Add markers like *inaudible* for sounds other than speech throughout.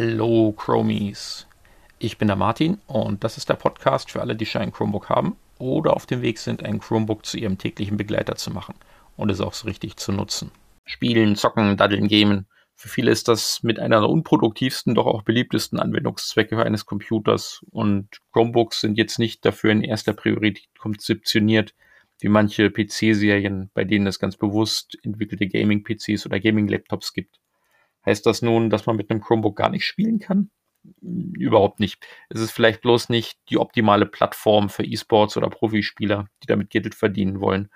Hallo Chromies. Ich bin der Martin und das ist der Podcast für alle, die schon ein Chromebook haben oder auf dem Weg sind, ein Chromebook zu ihrem täglichen Begleiter zu machen und es auch so richtig zu nutzen. Spielen, zocken, daddeln, gamen. Für viele ist das mit einer der unproduktivsten, doch auch beliebtesten Anwendungszwecke eines Computers und Chromebooks sind jetzt nicht dafür in erster Priorität konzeptioniert, wie manche PC-Serien, bei denen es ganz bewusst entwickelte Gaming-PCs oder Gaming-Laptops gibt. Heißt das nun, dass man mit einem Chromebook gar nicht spielen kann? Überhaupt nicht. Es ist vielleicht bloß nicht die optimale Plattform für E-Sports oder Profispieler, die damit Geld verdienen wollen.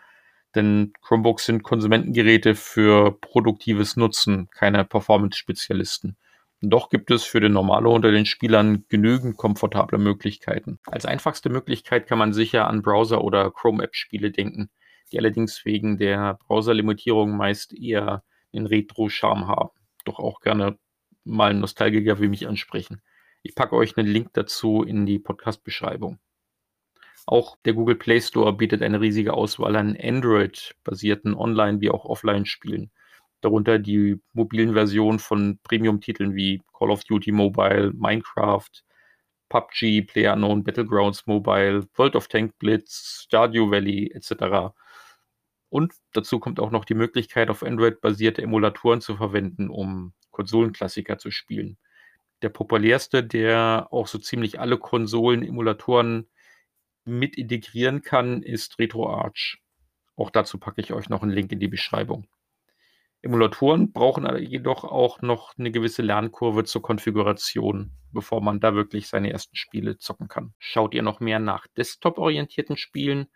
Denn Chromebooks sind Konsumentengeräte für produktives Nutzen, keine Performance-Spezialisten. Doch gibt es für den Normalo unter den Spielern genügend komfortable Möglichkeiten. Als einfachste Möglichkeit kann man sicher an Browser- oder Chrome-App-Spiele denken, die allerdings wegen der Browserlimitierung meist eher den Retro-Charme haben doch auch gerne mal Nostalgiker wie mich ansprechen. Ich packe euch einen Link dazu in die Podcast-Beschreibung. Auch der Google Play Store bietet eine riesige Auswahl an Android-basierten Online- wie auch Offline-Spielen. Darunter die mobilen Versionen von Premium-Titeln wie Call of Duty Mobile, Minecraft, PUBG, PlayerUnknown Battlegrounds Mobile, World of Tank Blitz, Stardew Valley etc. Und dazu kommt auch noch die Möglichkeit, auf Android-basierte Emulatoren zu verwenden, um Konsolenklassiker zu spielen. Der populärste, der auch so ziemlich alle Konsolen-Emulatoren mit integrieren kann, ist RetroArch. Auch dazu packe ich euch noch einen Link in die Beschreibung. Emulatoren brauchen jedoch auch noch eine gewisse Lernkurve zur Konfiguration, bevor man da wirklich seine ersten Spiele zocken kann. Schaut ihr noch mehr nach desktop-orientierten Spielen,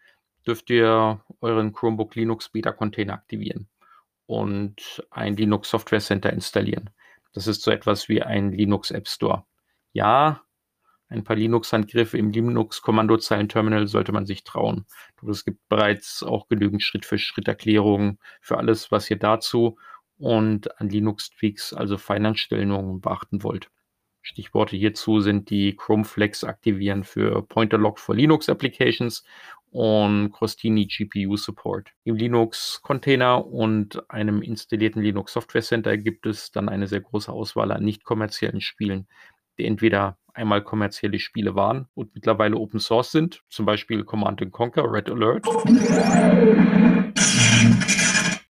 dürft ihr euren Chromebook Linux Beta Container aktivieren und ein Linux Software Center installieren. Das ist so etwas wie ein Linux App Store. Ja, ein paar Linux-Handgriffe im Linux-Kommandozeilen-Terminal sollte man sich trauen. Es gibt bereits auch genügend Schritt-für-Schritt-Erklärungen für alles, was ihr dazu und an Linux-Tweaks, also Feineinstellungen, beachten wollt. Stichworte hierzu sind die Chrome Flex aktivieren für Pointer Lock for Linux Applications und Crostini GPU Support. Im Linux-Container und einem installierten Linux Software Center gibt es dann eine sehr große Auswahl an nicht kommerziellen Spielen, die entweder einmal kommerzielle Spiele waren und mittlerweile Open Source sind, zum Beispiel Command Conquer, Red Alert.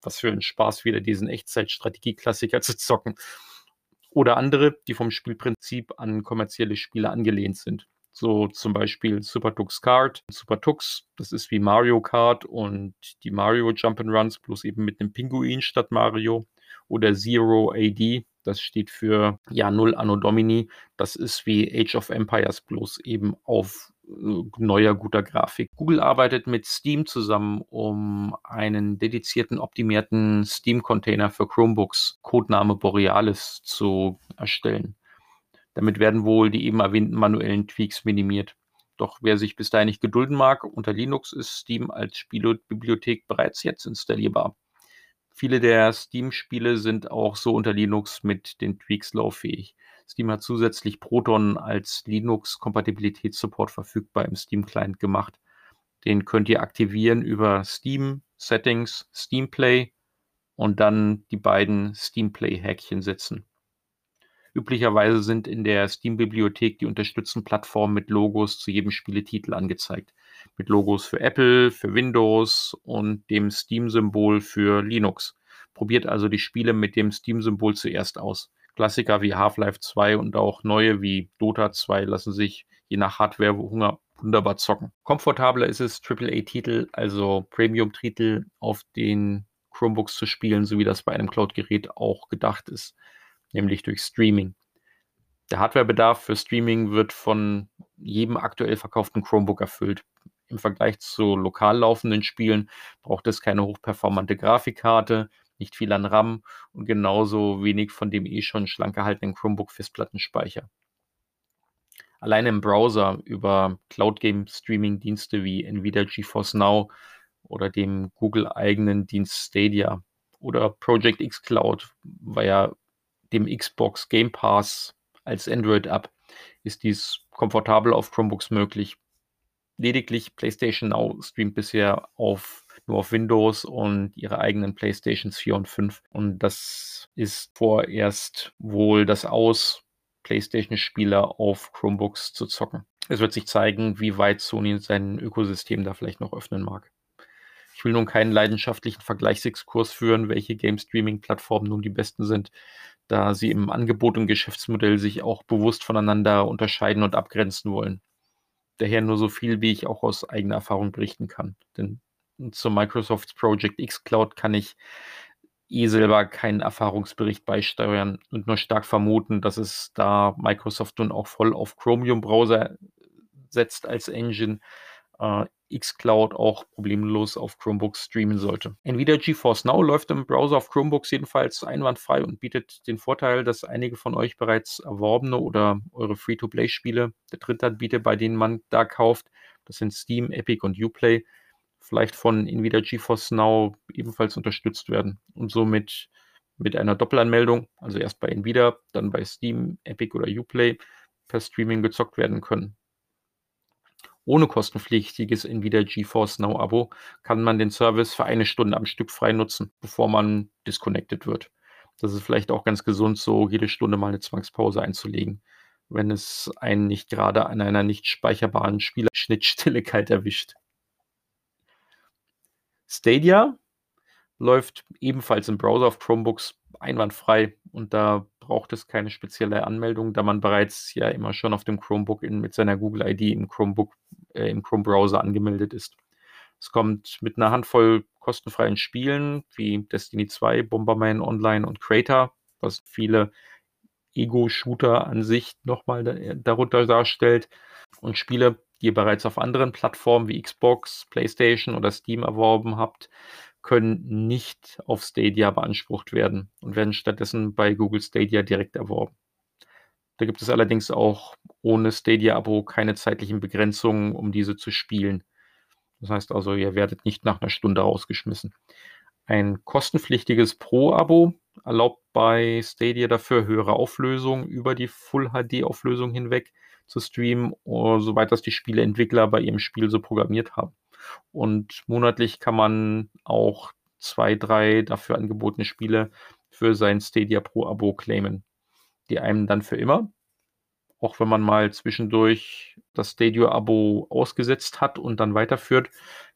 Was für ein Spaß wieder diesen Echtzeit-Strategie-Klassiker zu zocken oder andere, die vom Spielprinzip an kommerzielle Spiele angelehnt sind. So zum Beispiel Super Tux Kart, Super Tux, das ist wie Mario Kart und die Mario Jump'n'Runs, bloß eben mit einem Pinguin statt Mario. Oder Zero AD, das steht für ja Null Anno Domini, das ist wie Age of Empires, bloß eben auf äh, neuer guter Grafik. Google arbeitet mit Steam zusammen, um einen dedizierten, optimierten Steam-Container für Chromebooks, Codename Borealis, zu erstellen. Damit werden wohl die eben erwähnten manuellen Tweaks minimiert. Doch wer sich bis dahin nicht gedulden mag, unter Linux ist Steam als Spielebibliothek bereits jetzt installierbar. Viele der Steam-Spiele sind auch so unter Linux mit den Tweaks lauffähig. Steam hat zusätzlich Proton als Linux-Kompatibilitätssupport verfügbar im Steam-Client gemacht. Den könnt ihr aktivieren über Steam Settings, Steam Play und dann die beiden Steam Play-Häkchen setzen. Üblicherweise sind in der Steam-Bibliothek die unterstützten Plattformen mit Logos zu jedem Spieletitel angezeigt. Mit Logos für Apple, für Windows und dem Steam-Symbol für Linux. Probiert also die Spiele mit dem Steam-Symbol zuerst aus. Klassiker wie Half-Life 2 und auch neue wie Dota 2 lassen sich je nach Hardware-Hunger wunderbar zocken. Komfortabler ist es, AAA-Titel, also Premium-Titel auf den Chromebooks zu spielen, so wie das bei einem Cloud-Gerät auch gedacht ist, nämlich durch Streaming. Der Hardwarebedarf für Streaming wird von jedem aktuell verkauften Chromebook erfüllt. Im Vergleich zu lokal laufenden Spielen braucht es keine hochperformante Grafikkarte, nicht viel an RAM und genauso wenig von dem eh schon schlank gehaltenen Chromebook-Festplattenspeicher. Alleine im Browser über Cloud Game Streaming Dienste wie Nvidia GeForce Now oder dem Google-eigenen Dienst Stadia oder Project X Cloud via dem Xbox Game Pass als Android-App ist dies komfortabel auf Chromebooks möglich. Lediglich PlayStation Now streamt bisher auf nur auf Windows und ihre eigenen PlayStations 4 und 5. Und das ist vorerst wohl das Aus PlayStation-Spieler auf Chromebooks zu zocken. Es wird sich zeigen, wie weit Sony sein Ökosystem da vielleicht noch öffnen mag. Ich will nun keinen leidenschaftlichen Vergleichsexkurs führen, welche Game-Streaming-Plattformen nun die besten sind, da sie im Angebot und Geschäftsmodell sich auch bewusst voneinander unterscheiden und abgrenzen wollen. Daher nur so viel, wie ich auch aus eigener Erfahrung berichten kann. Denn zu Microsofts Project X Cloud kann ich eh selber keinen Erfahrungsbericht beisteuern und nur stark vermuten, dass es da Microsoft nun auch voll auf Chromium-Browser setzt als Engine, äh, xCloud auch problemlos auf Chromebooks streamen sollte. Nvidia GeForce Now läuft im Browser auf Chromebooks jedenfalls einwandfrei und bietet den Vorteil, dass einige von euch bereits erworbene oder eure Free-to-Play-Spiele der Drittanbieter, bei denen man da kauft, das sind Steam, Epic und Uplay, vielleicht von Nvidia GeForce Now ebenfalls unterstützt werden und somit mit einer Doppelanmeldung, also erst bei Nvidia, dann bei Steam, Epic oder Uplay, per Streaming gezockt werden können. Ohne kostenpflichtiges Nvidia GeForce Now Abo kann man den Service für eine Stunde am Stück frei nutzen, bevor man disconnected wird. Das ist vielleicht auch ganz gesund, so jede Stunde mal eine Zwangspause einzulegen, wenn es einen nicht gerade an einer nicht speicherbaren Spielerschnittstelle *laughs* kalt erwischt. Stadia läuft ebenfalls im Browser auf Chromebooks einwandfrei und da braucht es keine spezielle Anmeldung, da man bereits ja immer schon auf dem Chromebook in, mit seiner Google ID im Chromebook äh, im Chrome Browser angemeldet ist. Es kommt mit einer Handvoll kostenfreien Spielen wie Destiny 2, Bomberman Online und Crater, was viele Ego-Shooter an sich nochmal darunter darstellt und Spiele, die ihr bereits auf anderen Plattformen wie Xbox, PlayStation oder Steam erworben habt, können nicht auf Stadia beansprucht werden und werden stattdessen bei Google Stadia direkt erworben. Da gibt es allerdings auch ohne Stadia-Abo keine zeitlichen Begrenzungen, um diese zu spielen. Das heißt also, ihr werdet nicht nach einer Stunde rausgeschmissen. Ein kostenpflichtiges Pro-Abo erlaubt bei Stadia dafür höhere Auflösung über die Full-HD-Auflösung hinweg zu streamen, soweit das die Spieleentwickler bei ihrem Spiel so programmiert haben. Und monatlich kann man auch zwei, drei dafür angebotene Spiele für sein Stadia Pro Abo claimen, die einem dann für immer, auch wenn man mal zwischendurch das Stadia Abo ausgesetzt hat und dann weiterführt,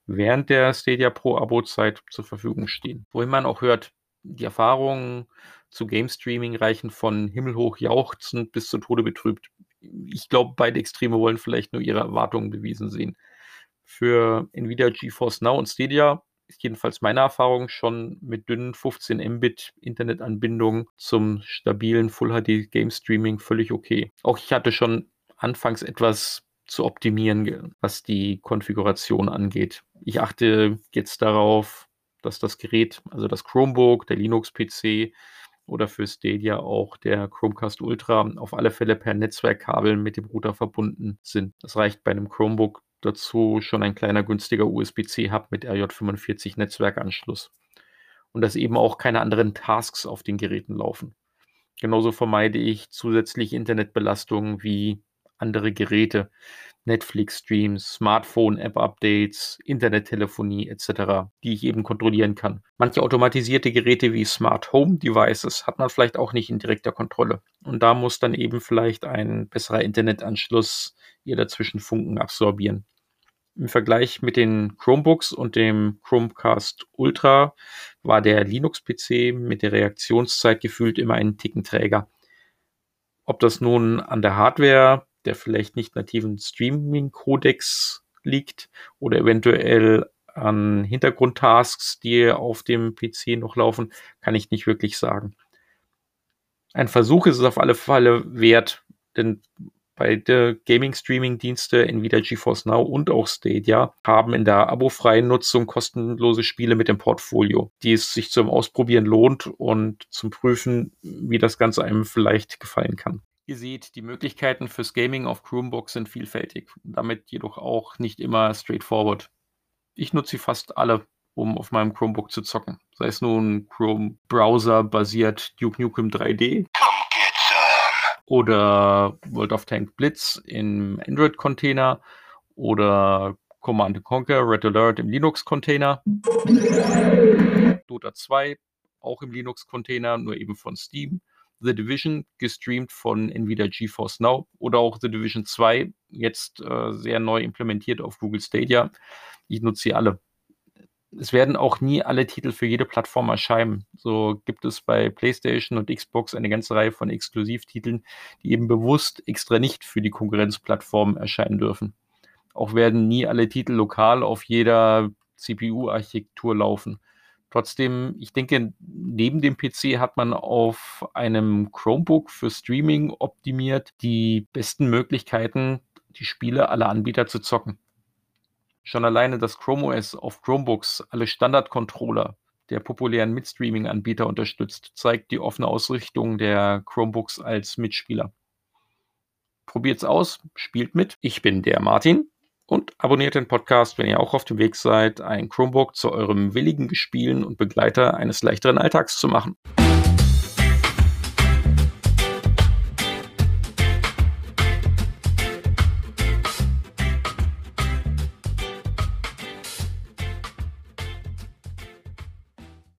während der Stadia Pro Abo Zeit zur Verfügung stehen. Wohin man auch hört, die Erfahrungen zu Game Streaming reichen von himmelhoch jauchzend bis zu Tode betrübt. Ich glaube, beide Extreme wollen vielleicht nur ihre Erwartungen bewiesen sehen für Nvidia GeForce Now und Stadia ist jedenfalls meine Erfahrung schon mit dünnen 15 Mbit Internetanbindungen zum stabilen Full HD Game Streaming völlig okay. Auch ich hatte schon anfangs etwas zu optimieren, was die Konfiguration angeht. Ich achte jetzt darauf, dass das Gerät, also das Chromebook, der Linux-PC oder für Stadia auch der Chromecast Ultra auf alle Fälle per Netzwerkkabel mit dem Router verbunden sind. Das reicht bei einem Chromebook dazu schon ein kleiner günstiger USB-C-Hub mit RJ45 Netzwerkanschluss. Und dass eben auch keine anderen Tasks auf den Geräten laufen. Genauso vermeide ich zusätzliche Internetbelastungen wie andere Geräte, Netflix-Streams, Smartphone-App-Updates, Internettelefonie etc., die ich eben kontrollieren kann. Manche automatisierte Geräte wie Smart Home Devices hat man vielleicht auch nicht in direkter Kontrolle. Und da muss dann eben vielleicht ein besserer Internetanschluss ihr dazwischen Funken absorbieren. Im Vergleich mit den Chromebooks und dem Chromecast Ultra war der Linux-PC mit der Reaktionszeit gefühlt immer einen Ticken träger. Ob das nun an der Hardware, der vielleicht nicht nativen Streaming-Codex liegt oder eventuell an Hintergrundtasks, die auf dem PC noch laufen, kann ich nicht wirklich sagen. Ein Versuch ist es auf alle Fälle wert, denn Beide Gaming-Streaming-Dienste, Nvidia GeForce Now und auch Stadia, haben in der abofreien Nutzung kostenlose Spiele mit dem Portfolio, die es sich zum Ausprobieren lohnt und zum Prüfen, wie das Ganze einem vielleicht gefallen kann. Ihr seht, die Möglichkeiten fürs Gaming auf Chromebook sind vielfältig, damit jedoch auch nicht immer straightforward. Ich nutze sie fast alle, um auf meinem Chromebook zu zocken. Sei es nun Chrome Browser basiert Duke Nukem 3D oder World of Tank Blitz im Android-Container oder Command Conquer Red Alert im Linux-Container. Dota 2 auch im Linux-Container, nur eben von Steam. The Division gestreamt von Nvidia GeForce Now oder auch The Division 2, jetzt äh, sehr neu implementiert auf Google Stadia. Ich nutze sie alle. Es werden auch nie alle Titel für jede Plattform erscheinen. So gibt es bei PlayStation und Xbox eine ganze Reihe von Exklusivtiteln, die eben bewusst extra nicht für die Konkurrenzplattformen erscheinen dürfen. Auch werden nie alle Titel lokal auf jeder CPU-Architektur laufen. Trotzdem, ich denke, neben dem PC hat man auf einem Chromebook für Streaming optimiert die besten Möglichkeiten, die Spiele aller Anbieter zu zocken. Schon alleine das Chrome OS auf Chromebooks alle Standard-Controller der populären Mitstreaming-Anbieter unterstützt, zeigt die offene Ausrichtung der Chromebooks als Mitspieler. Probiert's aus, spielt mit. Ich bin der Martin und abonniert den Podcast, wenn ihr auch auf dem Weg seid, ein Chromebook zu eurem willigen Gespielen und Begleiter eines leichteren Alltags zu machen.